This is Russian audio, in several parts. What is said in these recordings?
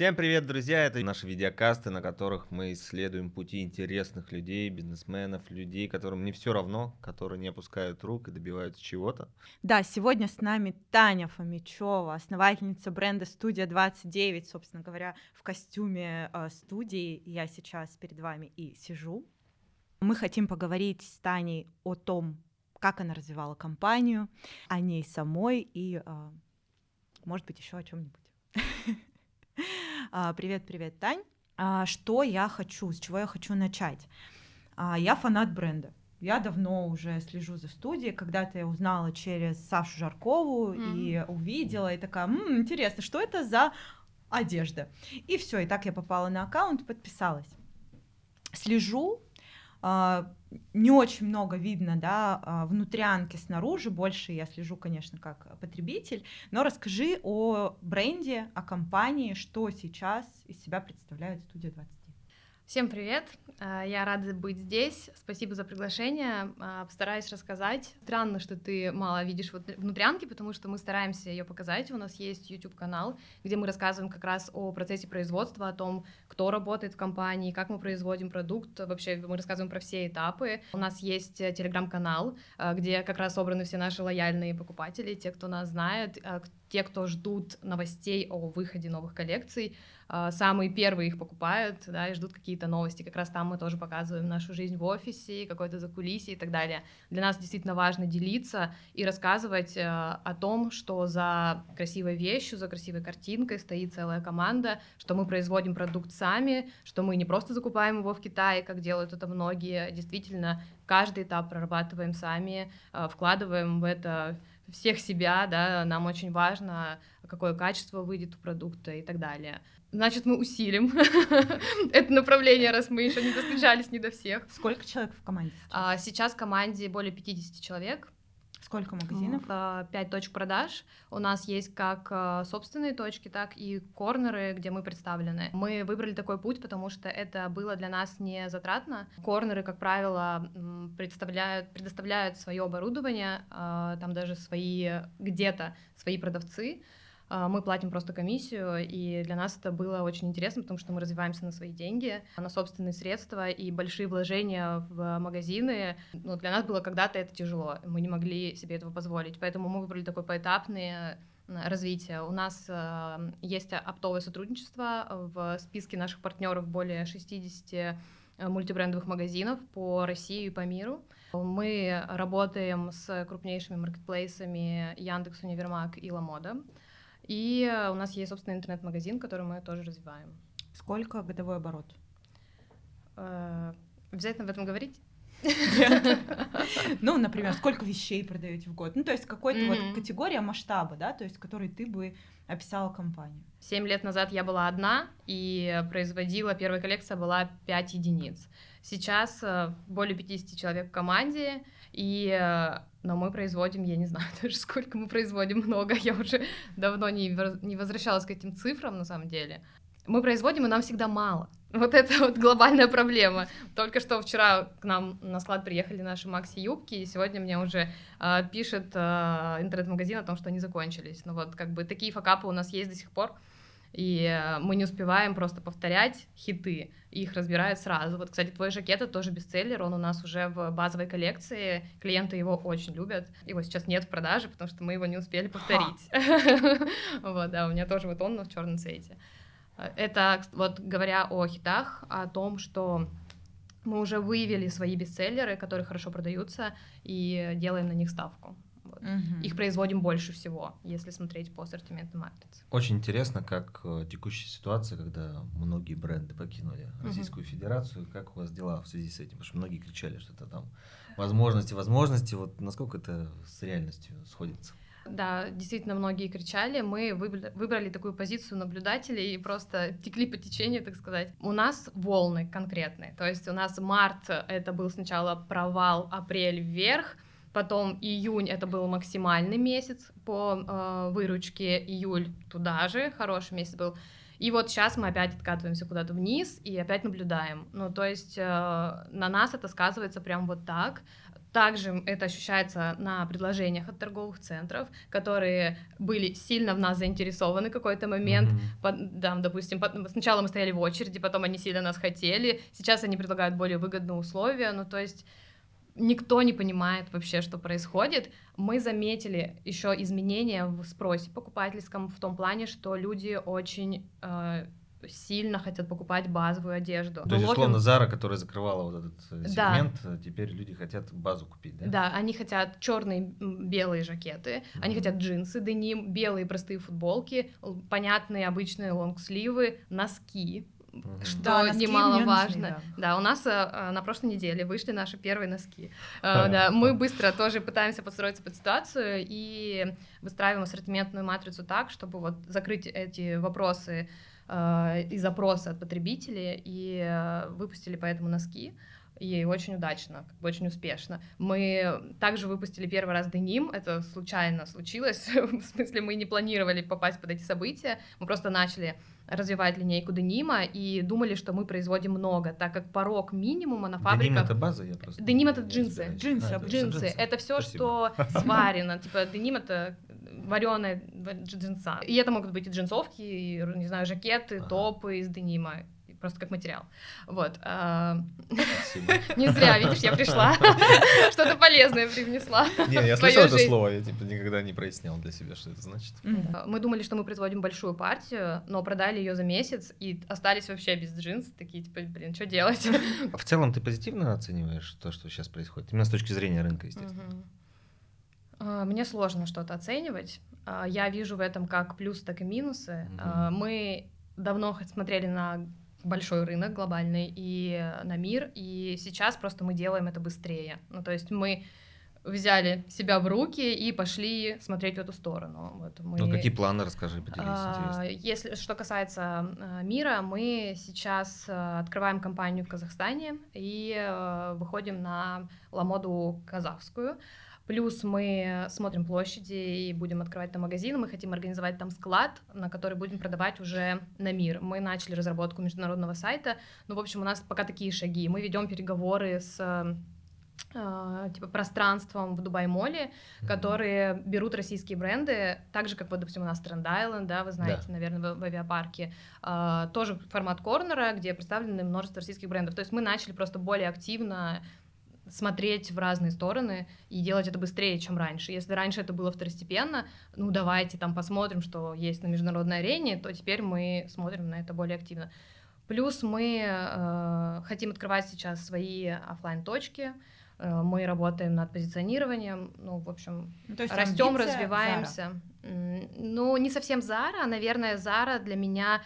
Всем привет, друзья! Это наши видеокасты, на которых мы исследуем пути интересных людей, бизнесменов, людей, которым не все равно, которые не опускают рук и добиваются чего-то. Да, сегодня с нами Таня Фомичева, основательница бренда Студия 29, собственно говоря, в костюме э, студии. Я сейчас перед вами и сижу. Мы хотим поговорить с Таней о том, как она развивала компанию, о ней самой и, э, может быть, еще о чем-нибудь. А, привет, привет, Тань. А, что я хочу, с чего я хочу начать? А, я фанат бренда. Я давно уже слежу за студией. Когда-то я узнала через Сашу Жаркову mm-hmm. и увидела, и такая, М, интересно, что это за одежда? И все, и так я попала на аккаунт, подписалась. Слежу, не очень много видно, да, а, внутрянки снаружи, больше я слежу, конечно, как потребитель, но расскажи о бренде, о компании, что сейчас из себя представляет студия 20. Всем привет! А, я рада быть здесь. Спасибо за приглашение. А, постараюсь рассказать. Странно, что ты мало видишь внутрянки, потому что мы стараемся ее показать. У нас есть YouTube-канал, где мы рассказываем как раз о процессе производства, о том, кто работает в компании, как мы производим продукт. Вообще мы рассказываем про все этапы. У нас есть телеграм-канал, а, где как раз собраны все наши лояльные покупатели, те, кто нас знает, те, кто ждут новостей о выходе новых коллекций. А, самые первые их покупают, да, и ждут какие-то новости. Как раз там мы тоже показываем нашу жизнь в офисе, какое-то закулисье и так далее. Для нас действительно важно делиться и рассказывать э, о том, что за красивой вещью, за красивой картинкой стоит целая команда, что мы производим продукт сами, что мы не просто закупаем его в Китае, как делают это многие, действительно каждый этап прорабатываем сами, э, вкладываем в это всех себя, да, нам очень важно, какое качество выйдет у продукта и так далее. Значит, мы усилим это направление, раз мы еще не достучались ни до всех. Сколько человек в команде сейчас? А, сейчас в команде более 50 человек. Сколько магазинов? Пять точек продаж. У нас есть как а, собственные точки, так и корнеры, где мы представлены. Мы выбрали такой путь, потому что это было для нас не затратно. Корнеры, как правило, представляют, предоставляют свое оборудование, а, там даже свои где-то свои продавцы. А, мы платим просто комиссию, и для нас это было очень интересно, потому что мы развиваемся на свои деньги, на собственные средства и большие вложения в магазины. Ну, для нас было когда-то это тяжело, мы не могли себе этого позволить, поэтому мы выбрали такой поэтапный развитие. У нас э, есть оптовое сотрудничество в списке наших партнеров более 60 э, мультибрендовых магазинов по России и по миру. Мы работаем с крупнейшими маркетплейсами Яндекс, Универмаг и Ламода. И э, у нас есть собственный интернет-магазин, который мы тоже развиваем. Сколько годовой оборот? Э, обязательно об этом говорить? Ну, например, сколько вещей продаете в год? Ну, то есть какой-то вот категория масштаба, да, то есть который ты бы описала компанию. Семь лет назад я была одна и производила, первая коллекция была 5 единиц. Сейчас э, более 50 человек в команде, и но мы производим, я не знаю даже сколько мы производим, много, я уже давно не, не возвращалась к этим цифрам на самом деле. Мы производим, и нам всегда мало. Вот это вот глобальная проблема. Только что вчера к нам на склад приехали наши Макси-юбки, и сегодня мне уже э, пишет э, интернет-магазин о том, что они закончились. Ну вот, как бы такие факапы у нас есть до сих пор и э, мы не успеваем просто повторять хиты, их разбирают сразу. Вот, кстати, твой жакет — это тоже бестселлер, он у нас уже в базовой коллекции, клиенты его очень любят, его сейчас нет в продаже, потому что мы его не успели повторить. Вот, да, у меня тоже вот он, но в черном цвете. Это, вот говоря о хитах, о том, что мы уже выявили свои бестселлеры, которые хорошо продаются, и делаем на них ставку. Угу. Их производим больше всего, если смотреть по ассортименту матрицы. Очень интересно, как э, текущая ситуация, когда многие бренды покинули Российскую угу. Федерацию, как у вас дела в связи с этим? Потому что многие кричали, что это там возможности, возможности. Вот насколько это с реальностью сходится? Да, действительно, многие кричали. Мы выбрали, выбрали такую позицию наблюдателей и просто текли по течению, так сказать. У нас волны конкретные. То есть у нас март — это был сначала провал, апрель вверх — Потом июнь это был максимальный месяц по э, выручке, июль туда же, хороший месяц был. И вот сейчас мы опять откатываемся куда-то вниз и опять наблюдаем. Ну, то есть э, на нас это сказывается прям вот так. также это ощущается на предложениях от торговых центров, которые были сильно в нас заинтересованы в какой-то момент. Мгм. По- да, допустим, по- сначала мы стояли в очереди, потом они сильно нас хотели. Сейчас они предлагают более выгодные условия. Ну, то есть никто не понимает вообще, что происходит. Мы заметили еще изменения в спросе покупательском в том плане, что люди очень э, сильно хотят покупать базовую одежду. То есть, Мы условно, ловим- Зара, которая закрывала вот этот э, Да. сегмент, э, теперь люди хотят базу купить, да? Да, они хотят черные белые жакеты, они Мгм. хотят джинсы, деним, белые простые футболки, понятные обычные лонгсливы, носки, Мгм. что Да, немаловажно. нужны, да. у нас э, на прошлой неделе вышли наши первые носки. Ага. да, мы быстро тоже пытаемся подстроиться под ситуацию и выстраиваем ассортиментную матрицу так, чтобы вот закрыть эти вопросы и запросы от потребителей, и выпустили поэтому носки. И очень удачно, как бы очень успешно. Мы также выпустили первый раз деним, это случайно случилось, в смысле мы не планировали попасть под эти события, мы просто начали развивать линейку денима и думали, что мы производим много, так как порог минимума на Деним фабриках... это база, я просто... Деним это джинсы. Джинсы, А, это Джинсы, это все, Спасибо. что сварено, типа деним это вареная джинса. И это могут быть и джинсовки, и, не знаю, жакеты, Ага. топы из денима, просто как материал. Вот. а, Спасибо. Не зря, видишь, я пришла, что-то полезное привнесла. Не, я слышал это слово, я типа никогда не прояснял для себя, что это значит. Мгм. Мы думали, что мы производим большую партию, но продали ее за месяц и остались вообще без джинс. Такие, типа, блин, что делать? А в целом ты позитивно оцениваешь то, что сейчас происходит? Именно с точки зрения рынка, естественно. А, Мне сложно что-то оценивать. А, Я вижу в этом как плюсы, так и минусы. А, Мы давно смотрели на большой рынок глобальный и э, на мир, и сейчас просто мы делаем это быстрее. Ну, то есть мы взяли себя в руки и пошли смотреть в эту сторону. Вот мы... Ну, какие планы, расскажи, поделись, А. Если что касается а, мира, мы сейчас а, открываем компанию в Казахстане и а, выходим на ламоду казахскую. Плюс мы смотрим площади и будем открывать там магазины. Мы хотим организовать там склад, на который будем продавать уже на мир. Мы начали разработку международного сайта. Ну, в общем, у нас пока такие шаги. Мы ведем переговоры с а, типа пространством в Дубай-моле, Мгм. которые берут российские бренды, так же, как, вот, допустим, у нас Тренд Island, да, вы знаете, наверное, в, в авиапарке, а, тоже формат корнера, где представлены множество российских брендов. То есть мы начали просто более активно смотреть в разные стороны и делать это быстрее, чем раньше. Если раньше это было второстепенно, ну давайте там посмотрим, что есть на международной арене, то теперь мы смотрим на это более активно. Плюс мы э, хотим открывать сейчас свои оффлайн точки э, мы работаем над позиционированием, ну, в общем, Ну, то есть растем, развиваемся. М, Ну, не совсем Зара, а, наверное, Зара для меня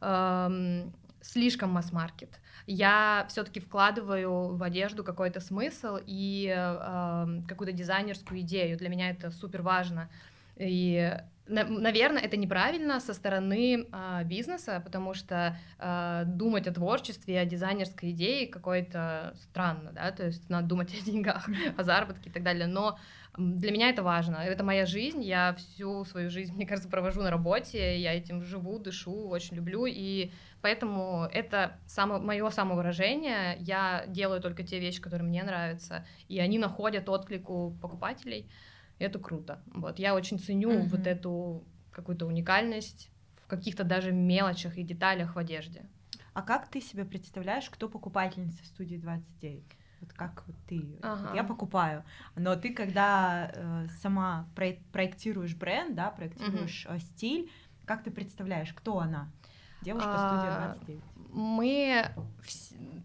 эм, слишком масс-маркет. Я все-таки вкладываю в одежду какой-то смысл и эм, какую-то дизайнерскую идею. Для меня это супер важно. И, на- наверное, это неправильно со стороны а, бизнеса, потому что а, думать о творчестве, о дизайнерской идее какое-то странно, да, то есть надо думать о деньгах, о заработке и так далее. Но для меня это важно, это моя жизнь, я всю свою жизнь, мне кажется, провожу на работе, я этим живу, дышу, очень люблю, и поэтому это само, мое самовыражение, я делаю только те вещи, которые мне нравятся, и они находят отклик у покупателей, это круто. Вот, я очень ценю Мгм. вот эту какую-то уникальность в каких-то даже мелочах и деталях в одежде. А как ты себе представляешь, кто покупательница студии 29? Вот как вот ты? её? Вот Ага. я покупаю, но ты когда э, сама проек- проектируешь бренд, да, проектируешь э, стиль, как ты представляешь, кто она? Девушка А, студия 29. Мы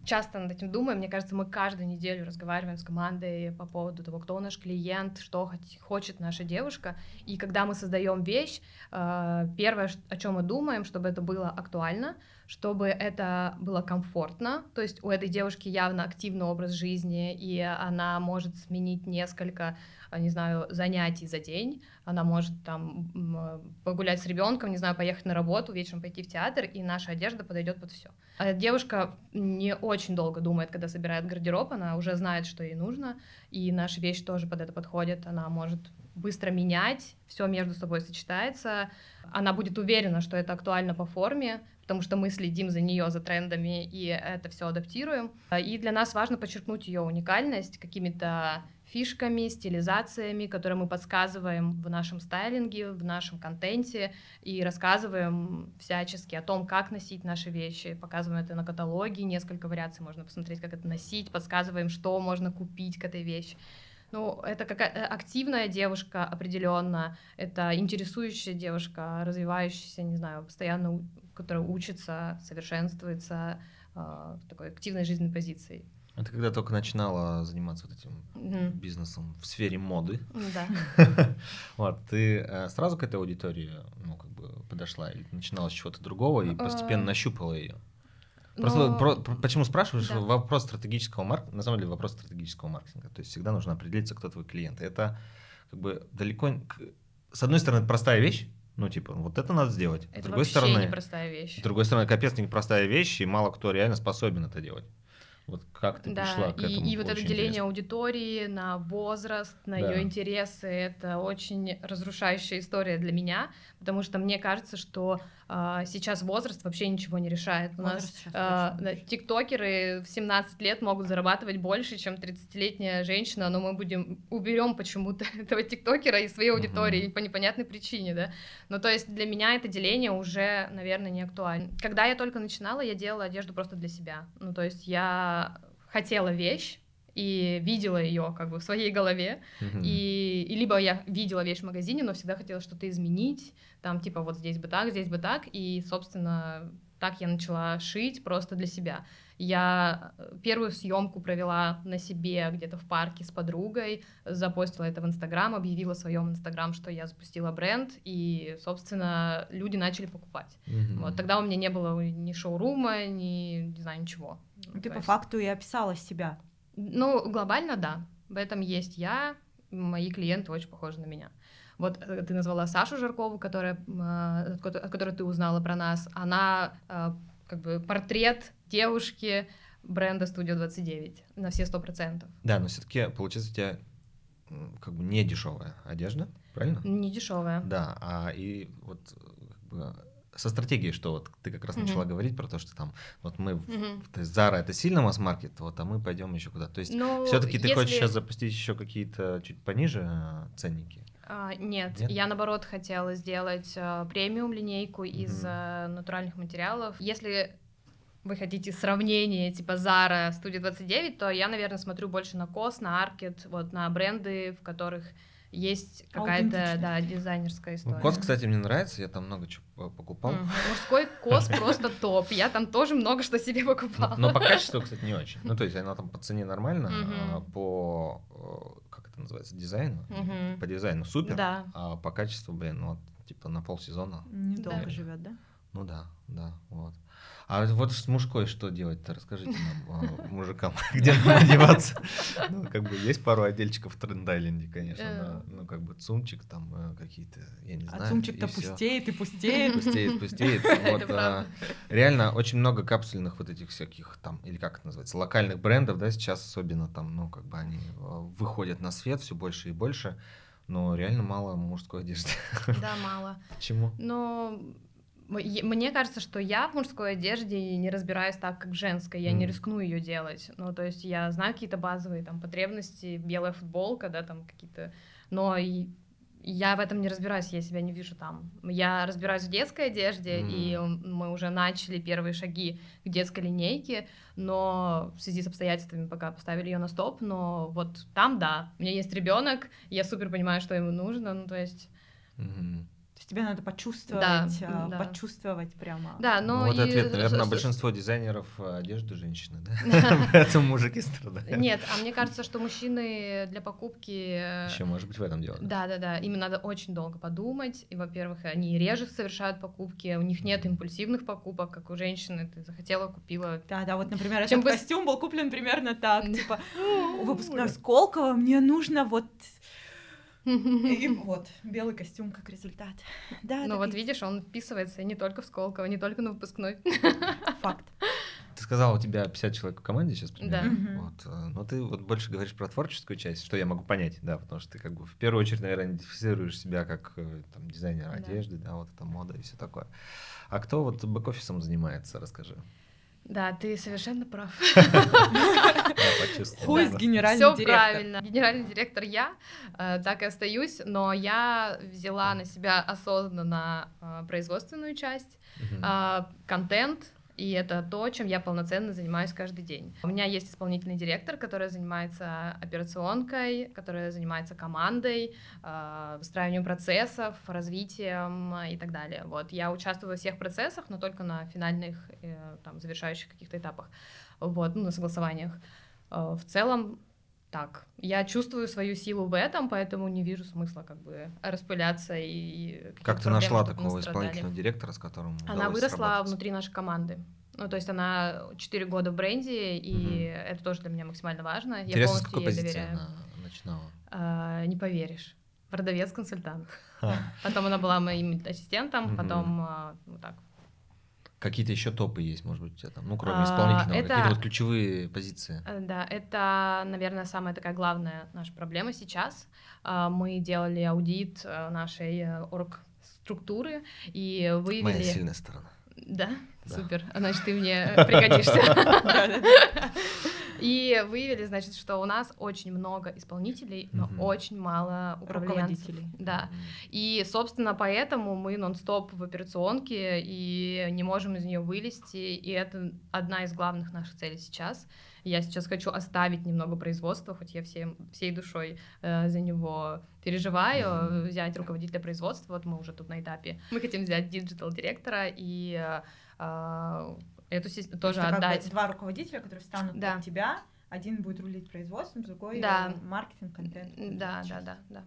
часто над этим думаем. Мне кажется, мы каждую неделю разговариваем с командой по поводу того, кто наш клиент, что хочет наша девушка. И когда мы создаем вещь, э, первое, о чем мы думаем, чтобы это было актуально, чтобы это было комфортно. То есть у этой девушки явно активный образ жизни, и она может сменить несколько, э, не знаю, занятий за день. Она может там погулять с ребенком, не знаю, поехать на работу, вечером пойти в театр, и наша одежда подойдет под все. Девушка не очень долго думает, когда собирает гардероб, она уже знает, что ей нужно, и наши вещи тоже под это подходят. Она может быстро менять, все между собой сочетается. Она будет уверена, что это актуально по форме, потому что мы следим за нее, за трендами, и это все адаптируем. И для нас важно подчеркнуть ее уникальность какими-то фишками, стилизациями, которые мы подсказываем в нашем стайлинге, в нашем контенте и рассказываем всячески о том, как носить наши вещи. Показываем это на каталоге, несколько вариаций можно посмотреть, как это носить, подсказываем, что можно купить к этой вещи. Ну, это какая э, активная девушка определенно, это интересующая девушка, развивающаяся, не знаю, постоянно, которая учится, совершенствуется э, в такой активной жизненной позиции. Это когда только начинала заниматься вот этим mm-hmm. бизнесом в сфере моды. Да. Вот, ты э, сразу к этой аудитории, ну, как бы подошла, или начинала с чего-то другого и постепенно нащупала ее? Просто Но... про, про, почему спрашиваешь? Да. Вопрос стратегического маркетинга, на самом деле вопрос стратегического маркетинга. То есть всегда нужно определиться, кто твой клиент. Это как бы далеко... С одной стороны, это простая вещь, ну, типа, вот это надо сделать. Это с другой стороны, непростая вещь. С другой стороны, капец непростая вещь, и мало кто реально способен это делать. Вот как ты да, пришла к и, этому? И вот это деление интересно. аудитории на возраст, на да. ее интересы, это очень разрушающая история для меня, потому что мне кажется, что сейчас возраст вообще ничего не решает. У возраст нас а, да, тиктокеры в 17 лет могут зарабатывать больше, чем 30-летняя женщина, но мы будем уберем почему-то этого тиктокера из своей аудитории угу. по непонятной причине, да. Ну, то есть для меня это деление уже, наверное, не актуально. Когда я только начинала, я делала одежду просто для себя. Ну, то есть я хотела вещь, и видела ее как бы в своей голове, mm-hmm. и, и либо я видела вещь в магазине, но всегда хотела что-то изменить, там типа вот здесь бы так, здесь бы так, и, собственно, так я начала шить просто для себя. Я э, первую съемку провела на себе где-то в парке с подругой, запостила это в Инстаграм, объявила в своем Инстаграм, что я запустила бренд, и, собственно, люди начали покупать. Mm-hmm. Вот тогда у меня не было ни шоурума, ни, не знаю, ничего. Ты по есть... факту и описала себя. Ну, глобально, да. В этом есть я, мои клиенты очень похожи на меня. Вот э, ты назвала Сашу Жаркову, которая, э, от которой ты узнала про нас. Она э, как бы портрет девушки бренда Studio 29 на все сто процентов. Да, но все-таки получается у тебя как бы не дешевая одежда, правильно? Не дешевая. Да, а и вот как бы, со стратегией, что вот ты как раз uh-huh. начала говорить про то, что там вот мы, uh-huh. то есть Zara это сильно масс-маркет, вот, а мы пойдем еще куда. То есть ну, все-таки ты если... хочешь сейчас запустить еще какие-то чуть пониже э, ценники? А, нет, нет, я наоборот хотела сделать а, премиум линейку uh-huh. из а, натуральных материалов. Если вы хотите сравнение типа Zara, Studio 29, то я, наверное, смотрю больше на COS, на Arket, вот на бренды, в которых есть какая-то, да, дизайнерская история. Ну, кос, кстати, мне нравится, я там много чего покупал. Мужской кос просто топ, я там тоже много что себе покупала. Но, но по качеству, кстати, не очень. Ну, то есть она там по цене нормально, а по, э, как это называется, дизайну, по дизайну супер, да. а по качеству, блин, ну, вот, типа на полсезона. Недолго живет, да? Ну да, да, вот. А вот с мужской что делать-то? Расскажите нам, а, мужикам, где одеваться. Ну, как бы есть пару отдельчиков в Трендайленде, конечно, э. ну, как бы цумчик там э, какие-то, я не а знаю. А цумчик-то пустеет и пустеет. Пустеет, пустеет. Вот, а, реально очень много капсульных вот этих всяких там, или как это называется, локальных брендов, да, сейчас особенно там, ну, как бы они выходят на свет все больше и больше, но реально мало мужской одежды. Да, мало. Почему? Ну, мне кажется, что я в мужской одежде не разбираюсь так, как в женской. Я mm. не рискну ее делать. Ну, то есть я знаю какие-то базовые там потребности, белая футболка, да, там какие-то. Но и я в этом не разбираюсь, я себя не вижу там. Я разбираюсь в детской одежде, mm. и мы уже начали первые шаги к детской линейке, но в связи с обстоятельствами пока поставили ее на стоп. Но вот там, да, у меня есть ребенок, я супер понимаю, что ему нужно, ну то есть. Есть тебе надо почувствовать, да, а, да. почувствовать прямо. Да, но ну, вот и... ответ, наверное, большинство дизайнеров э, одежды женщины, да? Поэтому мужики страдают. Нет, а мне кажется, что мужчины для покупки... Э, Еще может быть в этом дело. Да, да, да. Им надо очень долго подумать. И, во-первых, они реже совершают покупки, у них нет импульсивных покупок, как у женщины. Ты захотела, купила. Да, да, вот, например, этот костюм был куплен примерно так. Типа, выпускной Сколково, мне нужно вот и вот, белый костюм как результат. Да, ну вот видишь, он вписывается не только в Сколково, не только на выпускной. Факт. Ты сказала, у тебя 50 человек в команде сейчас примерно. Да. Вот. Э, но ты вот больше говоришь про творческую часть, что я могу понять, да, потому что ты как бы в первую очередь, наверное, идентифицируешь себя как э, там, дизайнер да. одежды, да, вот это мода и все такое. А кто вот бэк-офисом занимается, расскажи. Да, ты совершенно прав. Хуй с генеральный Все директор. правильно. Генеральный директор я, э, так и остаюсь, но я взяла на себя осознанно э, производственную часть, а, контент, и это то, чем я полноценно занимаюсь каждый день. У меня есть исполнительный директор, который занимается операционкой, которая занимается командой, а, выстраиванием процессов, развитием и так далее. Вот я участвую во всех процессах, но только на финальных, э, там, завершающих каких-то этапах, вот, ну, на согласованиях. Э, В целом так. Я чувствую свою силу в этом, поэтому не вижу смысла как бы распыляться и... Как ты нашла такого исполнительного директора, с которым Она выросла внутри нашей команды. Ну, то есть она 4 года в бренде, и это тоже для меня максимально важно. Я Интересно, с полностью какой ей позиции доверяю. она начинала? А, не поверишь. Продавец-консультант. А, Потом она была моим ассистентом, потом а, вот так. Какие-то еще топы есть, может быть, у тебя там, ну, кроме А, исполнительного, это- какие-то вот ключевые позиции. Э, Да, это, наверное, самая такая главная наша проблема сейчас. А, Мы делали аудит э, нашей э, орг-структуры и Моя выявили... сильная сторона. Да? Да. Супер. Значит, ты мне пригодишься. И выявили, значит, что у нас очень много исполнителей, но Мгм. очень мало управленцев. Руководителей. Да. И, собственно, поэтому мы нон-стоп в операционке и не можем из нее вылезти. И это одна из главных наших целей сейчас. Я сейчас хочу оставить немного производства, хоть я всем, всей душой э, за него переживаю, взять руководителя производства. Вот мы уже тут на этапе. Мы хотим взять digital-директора и э, эту систему тоже Это как бы отдать. два руководителя, которые встанут Да. под тебя. Один будет рулить производством, другой Да. э, маркетинг, контент. Да, да, да, да.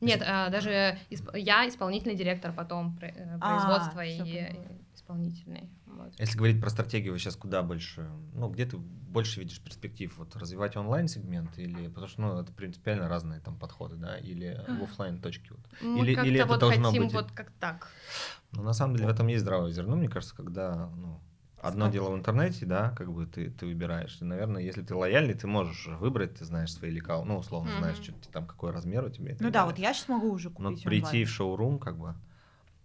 Нет, а, даже исп- я исполнительный директор, потом про- э, производство А, и исполнительный. Вот. Если говорить про стратегию, вы сейчас куда больше, ну, где ты больше видишь перспектив? Вот развивать онлайн-сегмент или, потому что, ну, это принципиально разные там подходы, да, или в оффлайн точки вот. Мы Или- или это вот должно хотим быть- вот как так. Но на самом деле в этом есть здравое зерно, мне кажется, когда, ну, одно дело в интернете, да, как бы ты, ты выбираешь. И, наверное, если ты лояльный, ты можешь выбрать, ты знаешь свои лекала, ну, условно, Мгм. знаешь, что там, какой размер у тебя. Ну да, далее. вот я сейчас могу уже Но купить прийти онлайн. в шоурум, как бы,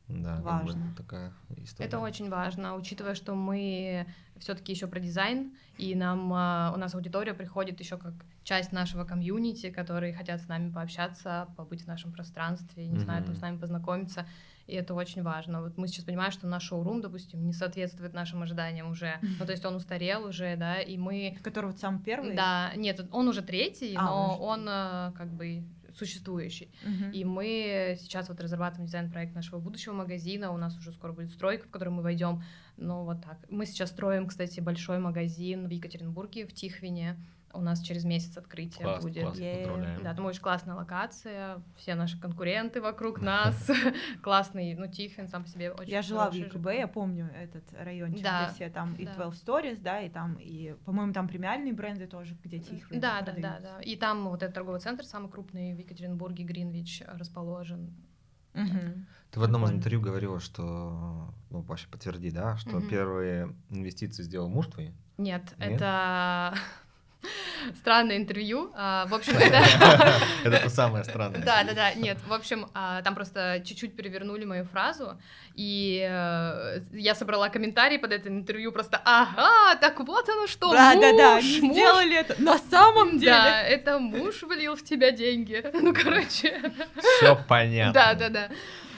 да, как бы Важно. такая история. Это очень важно, учитывая, что мы все-таки еще про дизайн, и нам а, у нас аудитория приходит еще как часть нашего комьюнити, которые хотят с нами пообщаться, побыть в нашем пространстве, не знаю, там с нами познакомиться. И это очень важно. Вот мы сейчас понимаем, что наш шоурум, допустим, не соответствует нашим ожиданиям уже. Ну, то есть он устарел уже, да, и мы Который вот самый первый. Да, нет, он уже третий, А, но он он э, как бы существующий. Мгм. И мы сейчас вот разрабатываем дизайн-проект нашего будущего магазина. У нас уже скоро будет стройка, в которую мы войдем. Ну, вот так. Мы сейчас строим, кстати, большой магазин в Екатеринбурге, в Тихвине. У нас через месяц открытие Класс, будет. класс, поздравляем. Да, там очень классная локация, все наши конкуренты вокруг нас, классный, ну, Тихвин сам по себе очень Я жила в ЕКБ, я помню этот райончик, Да, где все там и да. 12 Stories, да, и там, и, по-моему, там премиальные бренды тоже, где тихо. Да, да, да, да. И там вот этот торговый центр самый крупный в Екатеринбурге, Гринвич, расположен. Ты в одном из интервью говорила, что, ну, Паша, подтверди, да, что первые инвестиции сделал муж твой? Нет? это странное интервью. А, В общем, это... Это то самое странное. Да, да, да, нет, в общем, а, там просто чуть-чуть перевернули мою фразу, и э, я собрала комментарии под это интервью, просто, ага, так вот оно что, Да, да, да, муж, они муж». сделали это на самом деле. Да, это муж влил в тебя деньги. Ну, короче. Все понятно. Да, да, да.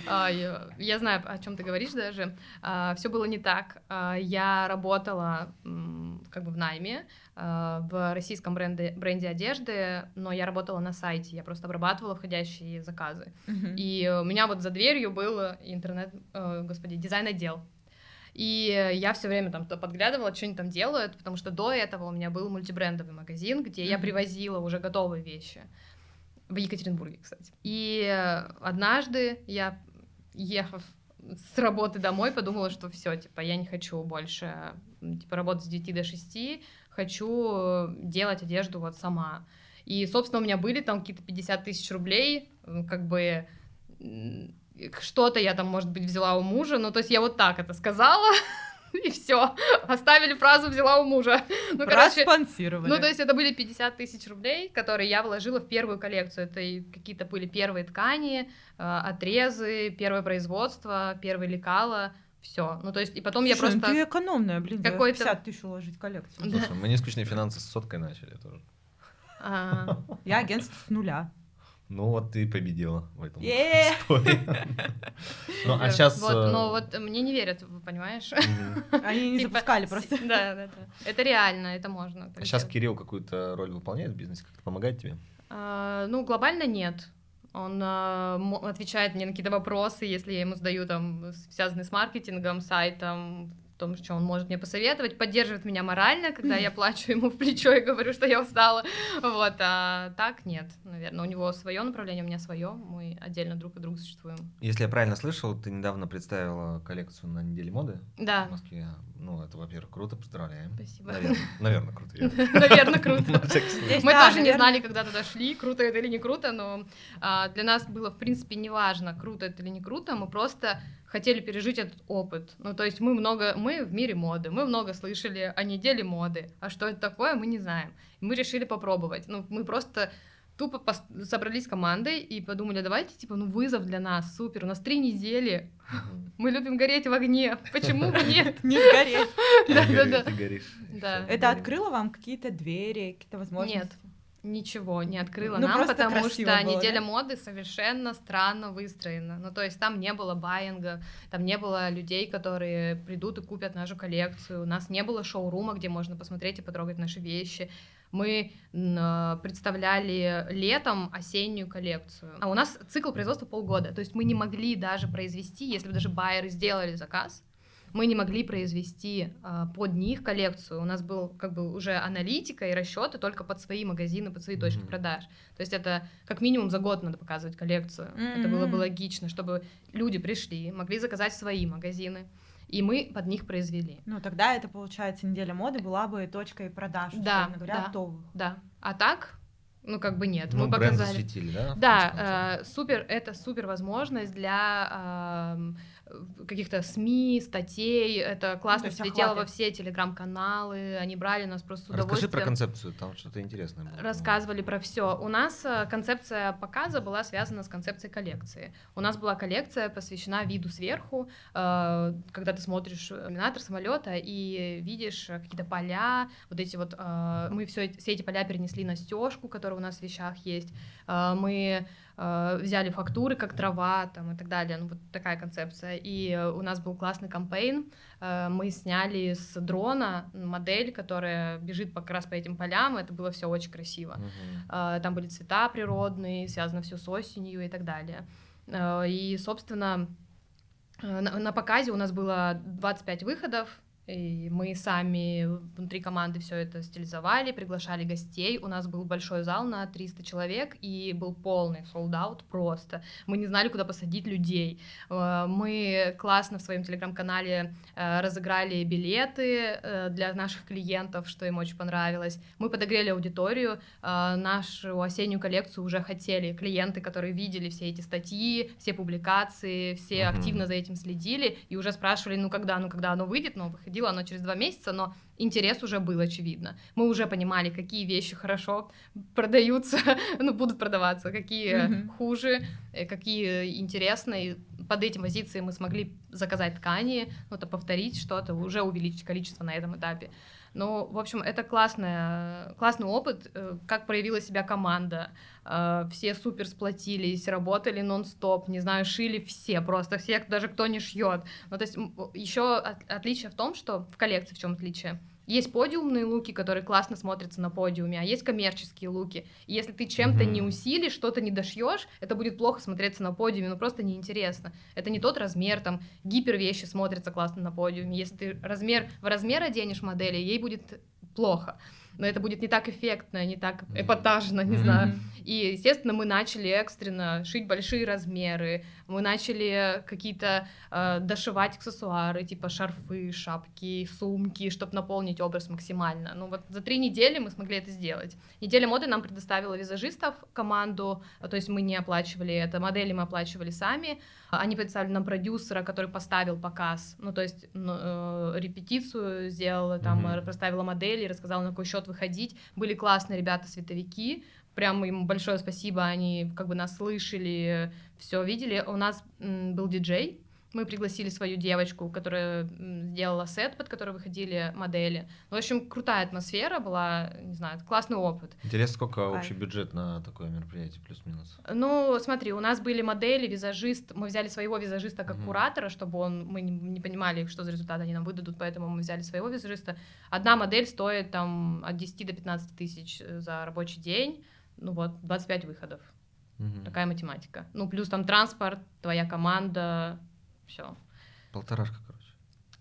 А, я, я знаю, о чем ты говоришь даже. все было не так. Я работала как бы в найме а, в российском бренде, бренде одежды, но я работала на сайте. Я просто обрабатывала входящие заказы. Мгм. И у меня вот за дверью был интернет, э, господи, дизайн-отдел. И я все время там подглядывала, что они там делают, потому что до этого у меня был мультибрендовый магазин, где я Мгм. привозила уже готовые вещи. В Екатеринбурге, кстати. И э, однажды я, ехав с работы домой, подумала, что все, типа, я не хочу больше типа, работать с 9 до 6, хочу э, делать одежду вот сама. И, собственно, у меня были там какие-то 50 тысяч рублей, как бы что-то я там, может быть, взяла у мужа, ну, то есть я вот так это сказала, и все, оставили фразу «взяла у мужа». Ну, короче, ну, то есть это были 50 тысяч рублей, которые я вложила в первую коллекцию. Это какие-то были первые ткани, э, отрезы, первое производство, первые лекала. Все. Ну, то есть, и потом я Слушай, ну просто... ты экономная, блин, за какой-то- 50 тысяч уложить в коллекцию. Да. Слушай, мы не скучные финансы с соткой начали тоже. а, Я агентство с нуля. Ну вот ты победила в этом споре. Ну а э, сейчас... Вот, но вот мне не верят, понимаешь? Они не Типа, запускали просто. Да, да, да. Это реально, это можно. так Сейчас. Кирилл какую-то роль выполняет в бизнесе, как-то помогает тебе? А, Ну, глобально нет. Он мо- отвечает мне на какие-то вопросы, если я ему задаю там, связанные с маркетингом, сайтом, том, что он может мне посоветовать, поддерживает меня морально, когда я плачу ему в плечо и говорю, что я устала. Вот, а так нет, наверное. У него свое направление, у меня свое. Мы отдельно друг от друга существуем. Если я правильно слышал, ты недавно представила коллекцию на неделе моды в Да, Москве. Ну, это, во-первых, круто, поздравляем. спасибо. Наверное, наверное, круто. Наверное, круто. Мы тоже не знали, когда туда шли, круто это или не круто, но а, для нас было, в принципе, неважно, круто это или не круто, мы просто хотели пережить этот опыт. Ну, то есть мы много, мы в мире моды, мы много слышали о неделе моды, а что это такое, мы не знаем. И мы решили попробовать. Ну, мы просто тупо пос- собрались командой и подумали, давайте, типа, ну, вызов для нас, супер, у нас три недели, мы любим гореть в огне, почему бы нет? Не сгореть. Да, да, да. Ты горишь. Да. Это открыло вам какие-то двери, какие-то возможности? Нет. Ничего не открыла Ну, нам, потому что было, неделя да? моды совершенно странно выстроена. Ну, то есть там не было баинга, там не было людей, которые придут и купят нашу коллекцию. У нас не было шоурума, где можно посмотреть и потрогать наши вещи. Мы э, представляли летом осеннюю коллекцию. А у нас цикл производства полгода. То есть мы не могли даже произвести, если бы даже байеры сделали заказ, мы не могли произвести а, под них коллекцию. У нас был как бы уже аналитика и расчеты только под свои магазины, под свои точки Мгм. продаж. То есть это как минимум за год надо показывать коллекцию. Это было бы логично, чтобы люди пришли, могли заказать свои магазины, и мы под них произвели. Ну, тогда это, получается, неделя моды была бы точкой продаж, Да, условно говоря, да. оптовых. Да. А так, ну как бы нет. Ну, мы бренд показали. засветили, да? Да, э, супер, это супер возможность для ам, каких-то СМИ, статей. Это классно есть слетело во все телеграм-каналы, они брали нас просто с Расскажи удовольствием. про концепцию, там что-то интересное было. Рассказывали про все. У нас э, концепция показа была связана с концепцией коллекции. У нас была коллекция посвящена виду сверху, э, когда ты смотришь иллюминатор самолета и видишь э, какие-то поля, вот эти вот. Мы все, все эти поля перенесли на стежку, которая у нас в вещах есть. Мы взяли фактуры как трава там и так далее. Ну вот такая концепция. И э, у нас был классный кампейн. Э, Мы сняли с дрона модель, которая бежит как раз по этим полям. Это было все очень красиво. Э, Там были цвета природные, связано все с осенью и так далее. Э, И, собственно, э, на, на показе у нас было 25 выходов, и мы сами внутри команды все это стилизовали, приглашали гостей. У нас был большой зал на 300 человек, и был полный солдат просто. Мы не знали, куда посадить людей. Э, Мы классно в своем телеграм-канале э, разыграли билеты э, для наших клиентов, что им очень понравилось. Мы подогрели аудиторию, нашу осеннюю коллекцию уже хотели клиенты, которые видели все эти статьи, все публикации, все активно за этим следили и уже спрашивали, ну когда, ну когда оно выйдет, но выходило оно через два месяца, но интерес уже был очевидно. Мы уже понимали, какие вещи хорошо продаются, ну будут продаваться, какие Мгм. хуже, э, какие интересные. Под этим позицией мы смогли заказать ткани, ну, то повторить что-то, уже увеличить количество на этом этапе. Ну, в общем, это классная, классный опыт, э, как проявила себя команда. Э, Все супер сплотились, работали нон-стоп, не знаю, шили все, просто все, даже кто не шьет. Ну, то есть еще отличие в том, что в коллекции в чем отличие? Есть подиумные луки, которые классно смотрятся на подиуме, а есть коммерческие луки. И если ты чем-то Мгм. не усилишь, что-то не дошьешь, это будет плохо смотреться на подиуме, ну просто неинтересно. Это не тот размер, там гипер вещи смотрятся классно на подиуме. Если ты размер в размер оденешь модели, ей будет плохо. Но это будет не так эффектно, не так эпатажно, не знаю. И, естественно, мы начали экстренно шить большие размеры, мы начали какие-то э, дошивать аксессуары, типа шарфы, шапки, сумки, чтобы наполнить образ максимально. Ну вот за три недели мы смогли это сделать. Неделя моды нам предоставила визажистов, команду, э, то есть мы не оплачивали это, модели мы оплачивали сами. Они представили нам продюсера, который поставил показ, ну то есть ну, э, репетицию сделала, там э, проставила модели, рассказала, на какой счет выходить. Были классные ребята-световики, прям им большое спасибо, они как бы нас слышали, все видели. У нас был диджей, Мы пригласили свою девочку, которая сделала сет, под который выходили модели. Ну, в общем, крутая атмосфера была, не знаю, классный опыт. Интересно, сколько Кайф. общий бюджет на такое мероприятие, плюс-минус? Ну, смотри, у нас были модели, визажист, мы взяли своего визажиста как угу. куратора, чтобы он, мы не, не понимали, что за результат они нам выдадут, поэтому мы взяли своего визажиста. Одна модель стоит там от 10 до 15 тысяч э, за рабочий день, ну вот, 25 выходов. Угу. Такая математика. Ну, плюс там транспорт, твоя команда, все. Полторашка, короче.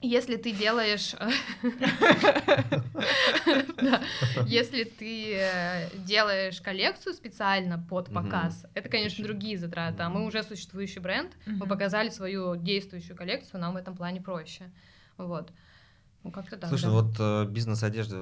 Если ты делаешь... Если ты э, делаешь коллекцию специально под показ, это, конечно, другие затраты. А мы уже существующий бренд, мы показали свою действующую коллекцию, нам в этом плане проще. Вот. Ну, как-то так. Слушай, вот э, бизнес одежды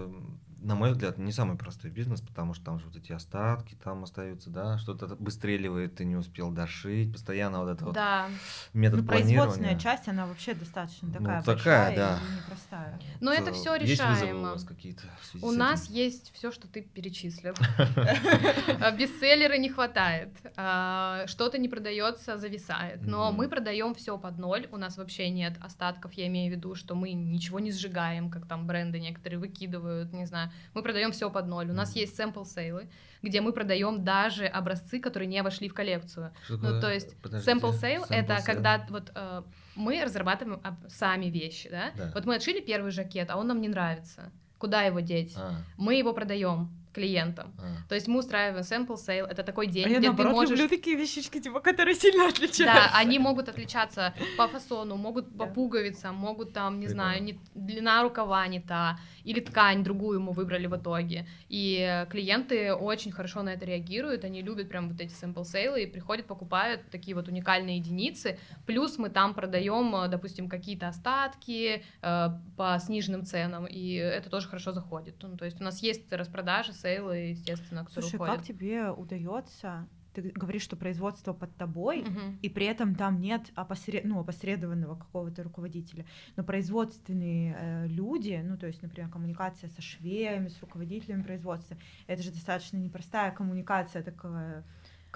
на мой взгляд, не самый простой бизнес, потому что там же вот эти остатки там остаются, да, что-то выстреливает, ты не успел дошить, постоянно вот это да. вот метод ну, планирования. Производственная часть, она вообще достаточно такая, ну, такая да. и непростая. Но это все решаемо. у вас какие-то? У нас есть все, что ты перечислил. Бестселлеры не хватает, а, что-то не продается, зависает. Но мы продаем все под ноль, у нас вообще нет остатков, я имею в виду, что мы ничего не сжигаем, как там бренды некоторые выкидывают, не знаю, мы продаем все под ноль. У нас есть sample сейлы, где мы продаем даже образцы, которые не вошли в коллекцию. Что ну, то есть sale sample это sale. когда вот э, мы разрабатываем сами вещи, да? да? Вот мы отшили первый жакет, а он нам не нравится. Куда его деть? А. Мы его продаем клиентам. А. То есть мы устраиваем sample sale, это такой день, а я, где наоборот, ты можешь... люблю такие вещички, типа, которые сильно отличаются. Да, они могут отличаться по фасону, могут по пуговицам, могут там, не знаю, не... длина рукава не та, или ткань другую мы выбрали в итоге. И клиенты очень хорошо на это реагируют, они любят прям вот эти sample sale и приходят, покупают такие вот уникальные единицы. Плюс мы там продаем, допустим, какие-то остатки э, по сниженным ценам, и это тоже хорошо заходит. Ну, то есть у нас есть распродажи, сейлы, естественно, которые Слушай, уходят. как тебе удается ты говоришь, что производство под тобой, uh-huh. и при этом там нет опосред... ну, опосредованного какого-то руководителя. Но производственные э, люди, ну, то есть, например, коммуникация со швеями, с руководителями производства, это же достаточно непростая коммуникация такая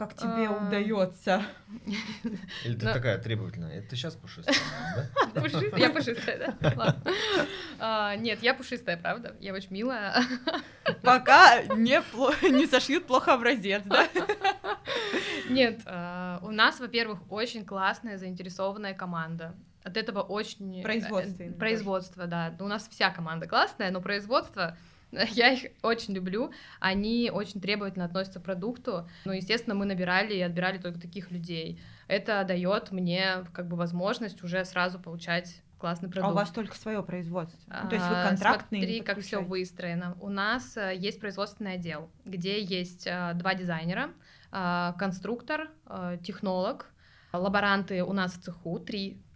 как тебе а... удается? Или ты такая требовательная? Это ты сейчас пушистая, да? Пушистая? Я пушистая, да? А, нет, я пушистая, правда. Я очень милая. Пока не, не сошьют плохо образец, да? Нет, а, у нас, во-первых, очень классная заинтересованная команда. От этого очень... Э, производство. Производство, да. У нас вся команда классная, но производство Я их очень люблю, они очень требовательно относятся к продукту. Ну, естественно, мы набирали и отбирали только таких людей. Это дает мне как бы возможность уже сразу получать классный продукт. А у вас только свое производство? Ну, то есть вы контрактные? Смотри, как все выстроено. У нас э, есть производственный отдел, где есть э, два дизайнера, э, конструктор, технолог, лаборанты у нас в цеху, три а,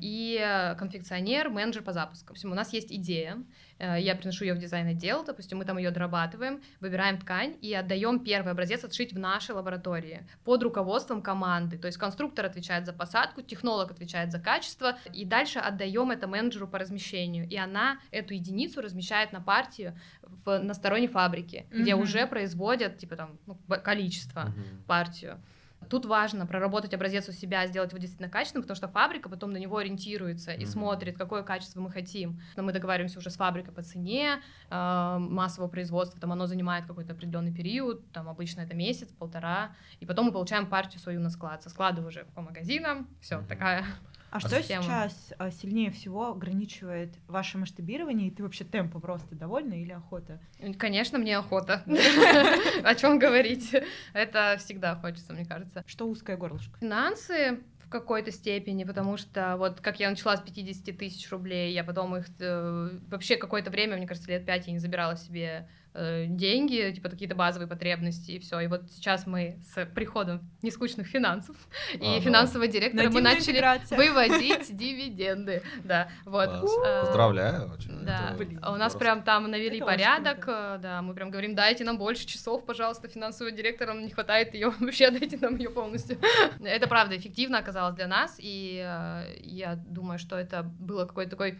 и конфекционер, менеджер по запуску. В общем, у нас есть идея, э, я приношу ее в дизайн-отдел, допустим, мы там ее дорабатываем, выбираем ткань и отдаем первый образец отшить в нашей лаборатории под руководством команды. То есть конструктор отвечает за посадку, технолог отвечает за качество, и дальше отдаем это менеджеру по размещению. И она эту единицу размещает на партию в, на стороне фабрики, mm-hmm. где уже производят, типа там, ну, количество, mm-hmm. партию. Тут важно проработать образец у себя, сделать его действительно качественным, потому что фабрика потом на него ориентируется и mm-hmm. смотрит, какое качество мы хотим. Но мы договариваемся уже с фабрикой по цене э, массового производства, там оно занимает какой-то определенный период, там обычно это месяц, полтора, и потом мы получаем партию свою на склад. Со склада уже по магазинам, все mm-hmm. такая а что сейчас а, сильнее всего ограничивает ваше масштабирование? И ты вообще темпом просто довольна или охота? Конечно, мне охота. О чем говорить? Это всегда хочется, мне кажется. Что узкое горлышко? Финансы в какой-то степени, потому что вот как я начала с 50 тысяч рублей, я потом их э, вообще какое-то время, мне кажется, лет пять я не забирала себе Э, деньги, типа какие-то базовые потребности и все. И вот сейчас мы с приходом нескучных финансов и финансового директора мы начали выводить дивиденды. Да, вот. А, Поздравляю. Да. У нас прям там навели порядок, э, да, мы прям говорим, дайте нам больше часов, пожалуйста, финансового директора, нам не хватает ее, вообще дайте нам ее полностью. Это правда эффективно оказалось для нас, и э, я думаю, что это было какой-то такой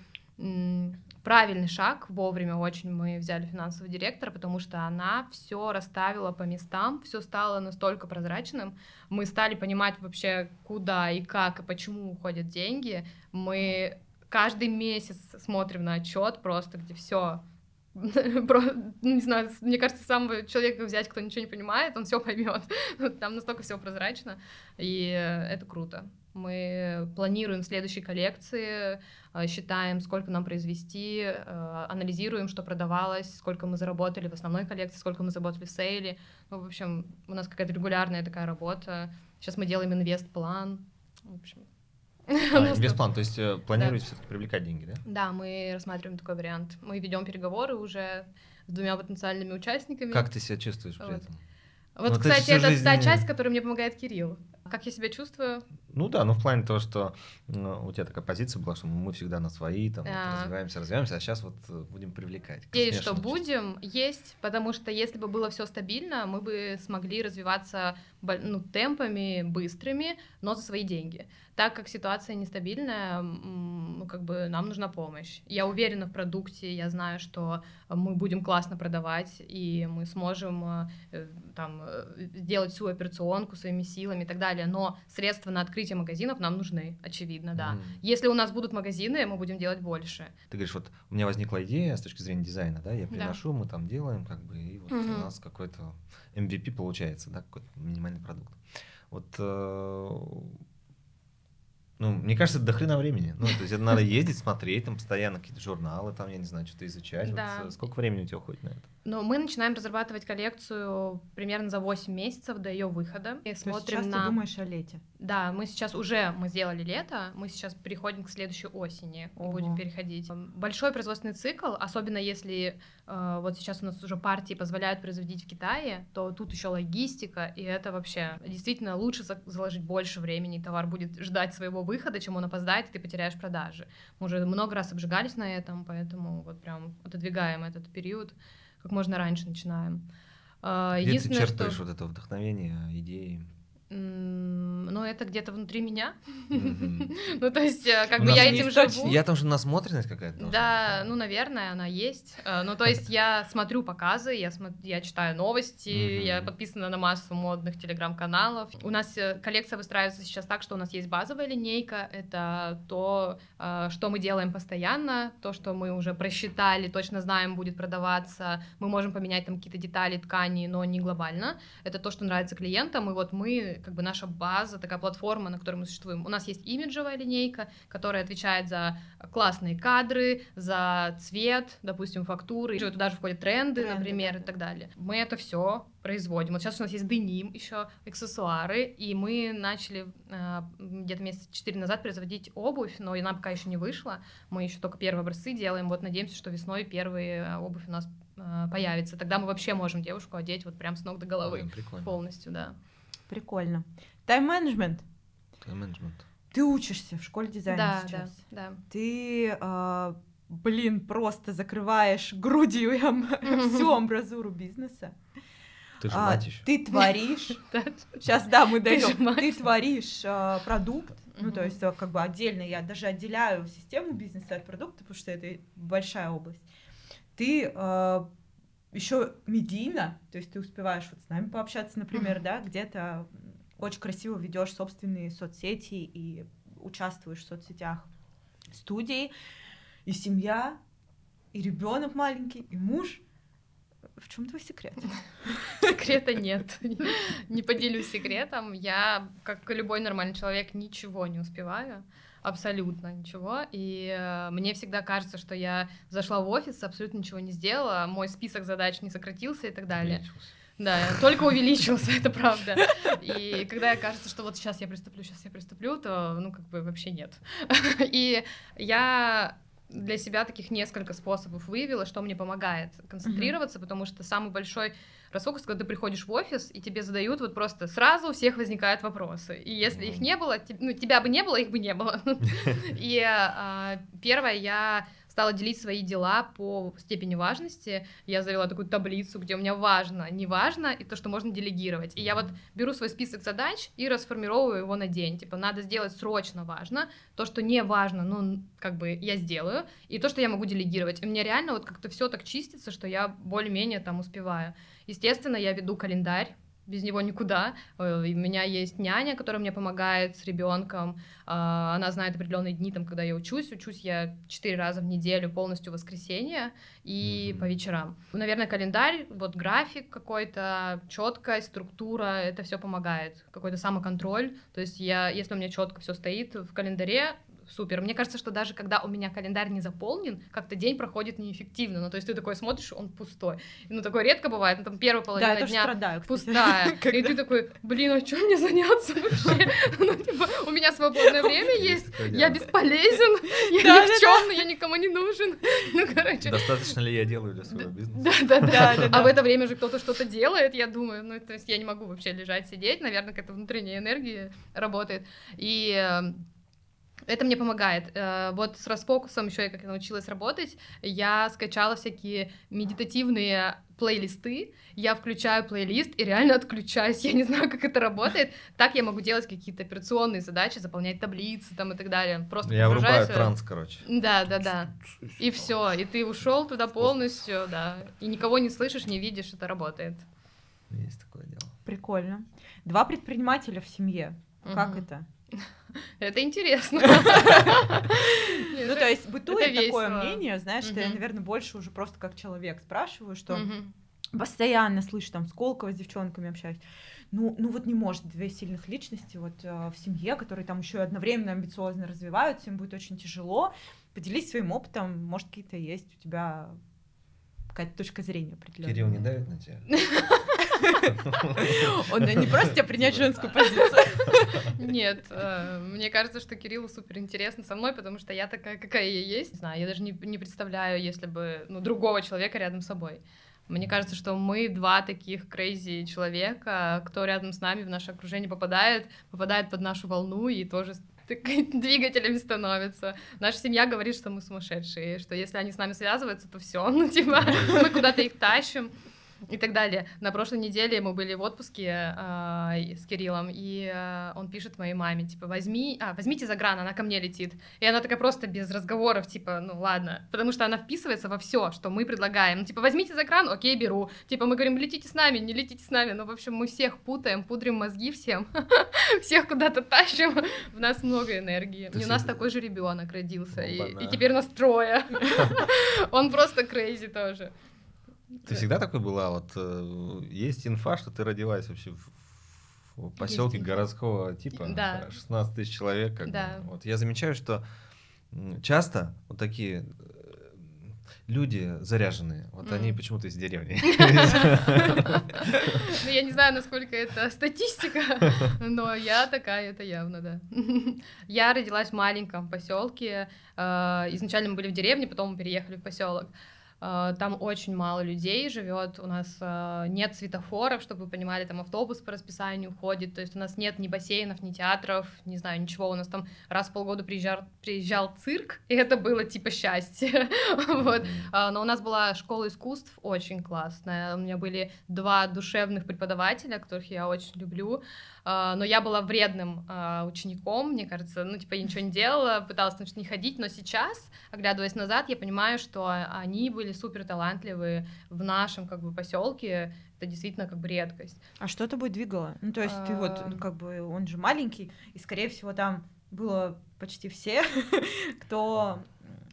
правильный шаг, вовремя очень мы взяли финансового директора, потому что она все расставила по местам, все стало настолько прозрачным, мы стали понимать вообще, куда и как и почему уходят деньги, мы каждый месяц смотрим на отчет просто, где все не знаю, мне кажется, самого человека взять, кто ничего не понимает, он все поймет. Там настолько все прозрачно, и это круто. Мы планируем следующие коллекции, э, считаем, сколько нам произвести, э, анализируем, что продавалось, сколько мы заработали в основной коллекции, сколько мы заработали в сейле. Ну, в общем, у нас какая-то регулярная такая работа. Сейчас мы делаем инвест-план. В общем, а, инвестплан, то есть э, планируете все-таки привлекать деньги, да? Да, мы рассматриваем такой вариант. Мы ведем переговоры уже с двумя потенциальными участниками. Как ты себя чувствуешь при этом? Вот, ну, кстати, это жизнь... та часть, которой мне помогает Кирилл. Как я себя чувствую? Ну да, ну в плане того, что ну, у тебя такая позиция была, что мы всегда на свои, там, а... вот, развиваемся, развиваемся, а сейчас вот э, будем привлекать. И что будем, есть, потому что если бы было все стабильно, мы бы смогли развиваться ну, темпами быстрыми, но за свои деньги так как ситуация нестабильная, ну, как бы нам нужна помощь. Я уверена в продукте, я знаю, что мы будем классно продавать, и мы сможем э, там э, сделать всю операционку своими силами и так далее, но средства на открытие магазинов нам нужны, очевидно, да. Mm. Если у нас будут магазины, мы будем делать больше. Ты говоришь, вот у меня возникла идея с точки зрения дизайна, да, я приношу, да. мы там делаем, как бы, и вот mm-hmm. у нас какой-то MVP получается, да, какой-то минимальный продукт. Вот э, ну, мне кажется, это до хрена времени. Ну, то есть это надо ездить, смотреть, там постоянно какие-то журналы, там, я не знаю, что-то изучать. Да. Вот, э, сколько времени у тебя уходит на это? Ну, мы начинаем разрабатывать коллекцию примерно за 8 месяцев до ее выхода. И то смотрим сейчас на... ты думаешь о лете? Да, мы сейчас уже, мы сделали лето, мы сейчас переходим к следующей осени, Ого. будем переходить. Большой производственный цикл, особенно если э, вот сейчас у нас уже партии позволяют производить в Китае, то тут еще логистика, и это вообще действительно лучше заложить больше времени, товар будет ждать своего выхода, чем он опоздает, и ты потеряешь продажи. Мы уже много раз обжигались на этом, поэтому вот прям отодвигаем этот период, как можно раньше начинаем. Э, Где ты черпаешь что... вот это вдохновение, идеи? Ну, это где-то внутри меня. Ну, то есть, э, как бы я этим живу. Я там же насмотренность какая-то. Да, ну, наверное, она есть. Э, ну, то есть, я смотрю показы, я читаю новости, я подписана на массу модных телеграм-каналов. У нас э, коллекция выстраивается сейчас так, что у нас есть базовая линейка. Это то, что мы делаем постоянно, то, что мы уже просчитали, точно знаем, будет продаваться. Мы можем поменять там какие-то детали ткани, но не глобально. Это то, что нравится клиентам. И вот мы как бы наша база, такая платформа, на которой мы существуем. У нас есть имиджевая линейка, которая отвечает за классные кадры, за цвет, допустим, фактуры. И туда же входят тренды, тренды например, да. и так далее. Мы это все производим. Вот сейчас у нас есть деним, еще аксессуары, и мы начали э, где-то месяца четыре назад производить обувь, но она пока еще не вышла. Мы еще только первые образцы делаем. Вот надеемся, что весной первые э, обувь у нас э, появится. Тогда мы вообще можем девушку одеть вот прям с ног до головы. Ой, полностью, да. Прикольно. Тайм-менеджмент. Тайм-менеджмент. Ты учишься в школе дизайна да, сейчас. Да, да. Ты, э, блин, просто закрываешь грудью всю амбразуру бизнеса. Ты же а, мать еще. Ты творишь. Сейчас, да, мы дойдем. Ты творишь а, продукт. Ну, то есть, как бы отдельно я даже отделяю систему бизнеса от продукта, потому что это большая область. Ты а, еще медийно, то есть ты успеваешь вот с нами пообщаться, например, mm-hmm. да, где-то очень красиво ведешь собственные соцсети и участвуешь в соцсетях студии, и семья, и ребенок маленький, и муж. В чем твой секрет? Секрета нет. Не поделюсь секретом. Я, как любой нормальный человек, ничего не успеваю абсолютно ничего. И э, мне всегда кажется, что я зашла в офис, абсолютно ничего не сделала, мой список задач не сократился и так далее. Да, только увеличился, это правда. И когда кажется, что вот сейчас я приступлю, сейчас я приступлю, то, ну, как бы вообще нет. И я для себя таких несколько способов выявила, что мне помогает концентрироваться, mm-hmm. потому что самый большой расфокус, когда ты приходишь в офис, и тебе задают вот просто сразу у всех возникают вопросы. И если mm-hmm. их не было, ну, тебя бы не было, их бы не было. И а, первое, я стала делить свои дела по степени важности. Я завела такую таблицу, где у меня важно, не важно, и то, что можно делегировать. И я вот беру свой список задач и расформировываю его на день. Типа, надо сделать срочно важно, то, что не важно, ну, как бы я сделаю, и то, что я могу делегировать. И мне реально вот как-то все так чистится, что я более-менее там успеваю. Естественно, я веду календарь, без него никуда. Э, у меня есть няня, которая мне помогает с ребенком. А, она знает определенные дни, там, когда я учусь. Учусь я четыре раза в неделю, полностью в воскресенье и mm-hmm. по вечерам. Наверное, календарь, вот график какой-то, четкость, структура, это все помогает. Какой-то самоконтроль. То есть я, если у меня четко все стоит в календаре, супер. Мне кажется, что даже когда у меня календарь не заполнен, как-то день проходит неэффективно. Ну, то есть ты такой смотришь, он пустой. Ну, такое редко бывает, ну, там первая половина да, дня страдаю, пустая. И ты такой, блин, а чем мне заняться вообще? Ну, типа, у меня свободное время есть, я бесполезен, я никчемный, я никому не нужен. Ну, короче. Достаточно ли я делаю для своего бизнеса? Да, да, да. А в это время же кто-то что-то делает, я думаю, ну, то есть я не могу вообще лежать, сидеть, наверное, какая-то внутренняя энергия работает. И эм, это мне помогает. Э, вот с расфокусом еще я как я научилась работать, я скачала всякие медитативные плейлисты, я включаю плейлист и реально отключаюсь. Я не знаю, как это работает. Так я могу делать какие-то операционные задачи, заполнять таблицы там и так далее. Просто я врубаю транс, короче. Да, да, да. И все, и ты ушел туда полностью, да. И никого не слышишь, не видишь, это работает. Есть такое дело. Прикольно. Два предпринимателя в семье. Как это? Это интересно. Ну, то есть бытует такое мнение, знаешь, что я, наверное, больше уже просто как человек спрашиваю, что постоянно слышу, там, Сколково с девчонками общаюсь. Ну, ну вот не может две сильных личности вот э, в семье, которые там еще одновременно амбициозно развиваются, им будет очень тяжело. Поделись своим опытом, может, какие-то есть у тебя какая-то точка зрения определенная. Кирилл не давит на тебя? Он не просто тебя принять женскую позицию. Нет, э, мне кажется, что Кириллу супер интересно со мной, потому что я такая, какая я есть. Не знаю, я даже не, не представляю, если бы ну, другого человека рядом с собой. Мне кажется, что мы два таких крейзи человека, кто рядом с нами в наше окружение попадает, попадает под нашу волну и тоже двигателями становится. Наша семья говорит, что мы сумасшедшие, что если они с нами связываются, то все, ну типа мы куда-то их тащим и так далее. На прошлой неделе мы были в отпуске э, с Кириллом, и э, он пишет моей маме, типа, возьми, а, возьмите загран, она ко мне летит. И она такая просто без разговоров, типа, ну ладно, потому что она вписывается во все, что мы предлагаем. Ну, типа, возьмите загран, окей, беру. Типа, мы говорим, летите с нами, не летите с нами. Ну, в общем, мы всех путаем, пудрим мозги всем, всех куда-то тащим. В нас много энергии. И у нас такой же ребенок родился, и теперь нас трое. Он просто крейзи тоже. Ты всегда такой была? Вот э, есть инфа, что ты родилась вообще в, в поселке городского типа, да. 16 тысяч человек. Как да. бы. Вот я замечаю, что часто вот такие э, люди заряженные, вот mm. они почему-то из деревни. Ну, я не знаю, насколько это статистика, но я такая, это явно, да. Я родилась в маленьком поселке. Э, изначально мы были в деревне, потом мы переехали в поселок. Э, там очень мало людей живет, у нас э, нет светофоров, чтобы вы понимали, там автобус по расписанию ходит, то есть у нас нет ни бассейнов, ни театров, не знаю, ничего. У нас там раз в полгода приезжал, приезжал цирк, и это было типа счастье. вот. А, но у нас была школа искусств очень классная. У меня были два душевных преподавателя, которых я очень люблю. А, но я была вредным а, учеником, мне кажется, ну, типа, я ничего не делала, пыталась, значит, не ходить, но сейчас, оглядываясь назад, я понимаю, что они были супер талантливые в нашем, как бы, поселке, это действительно как бы редкость. А что тобой двигало? Ну, то есть ты вот, ну, как бы, он же маленький, и, скорее всего, там было почти все, кто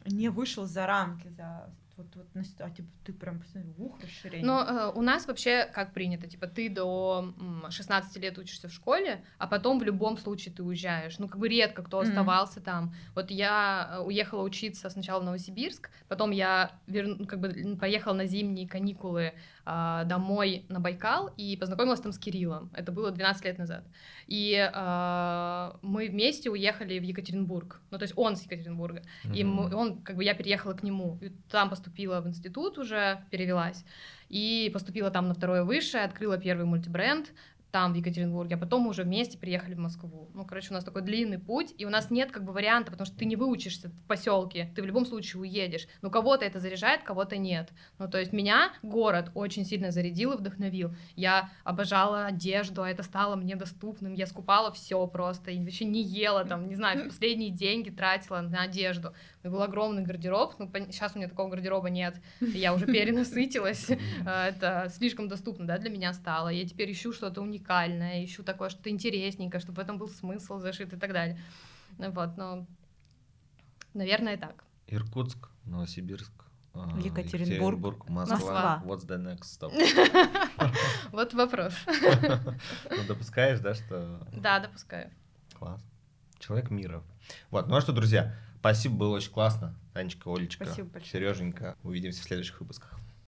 не вышел за рамки, за вот, вот, а типа ты прям посмотри, ух, расширение. Но э, у нас вообще как принято, типа ты до 16 лет учишься в школе, а потом в любом случае ты уезжаешь. Ну как бы редко кто mm-hmm. оставался там. Вот я э, уехала учиться сначала в Новосибирск, потом я вер... как бы поехала на зимние каникулы э, домой на Байкал и познакомилась там с Кириллом. Это было 12 лет назад. И э, мы вместе уехали в Екатеринбург. Ну то есть он с Екатеринбурга. Mm-hmm. И мы, он как бы я переехала к нему. И там поступила в институт уже, перевелась, и поступила там на второе высшее, открыла первый мультибренд, там, в Екатеринбурге, а потом мы уже вместе приехали в Москву. Ну, короче, у нас такой длинный путь, и у нас нет как бы варианта, потому что ты не выучишься в поселке, ты в любом случае уедешь. Ну, кого-то это заряжает, кого-то нет. Ну, то есть меня город очень сильно зарядил и вдохновил. Я обожала одежду, а это стало мне доступным. Я скупала все просто, и вообще не ела там, не знаю, последние деньги тратила на одежду. У меня был огромный гардероб, ну, сейчас у меня такого гардероба нет, я уже перенасытилась, а, это слишком доступно, да, для меня стало. Я теперь ищу что-то уникальное, ищу такое что-то интересненькое, чтобы в этом был смысл зашит и так далее. Вот, но, наверное, так. Иркутск, Новосибирск, а, Екатеринбург, Москва. What's the next stop? Вот вопрос. Ну, допускаешь, да, что... Да, допускаю. Класс. Человек мира. Вот, ну а что, друзья, спасибо, было очень классно. Танечка, Олечка, Спасибо большое. Сереженька. Увидимся в следующих выпусках.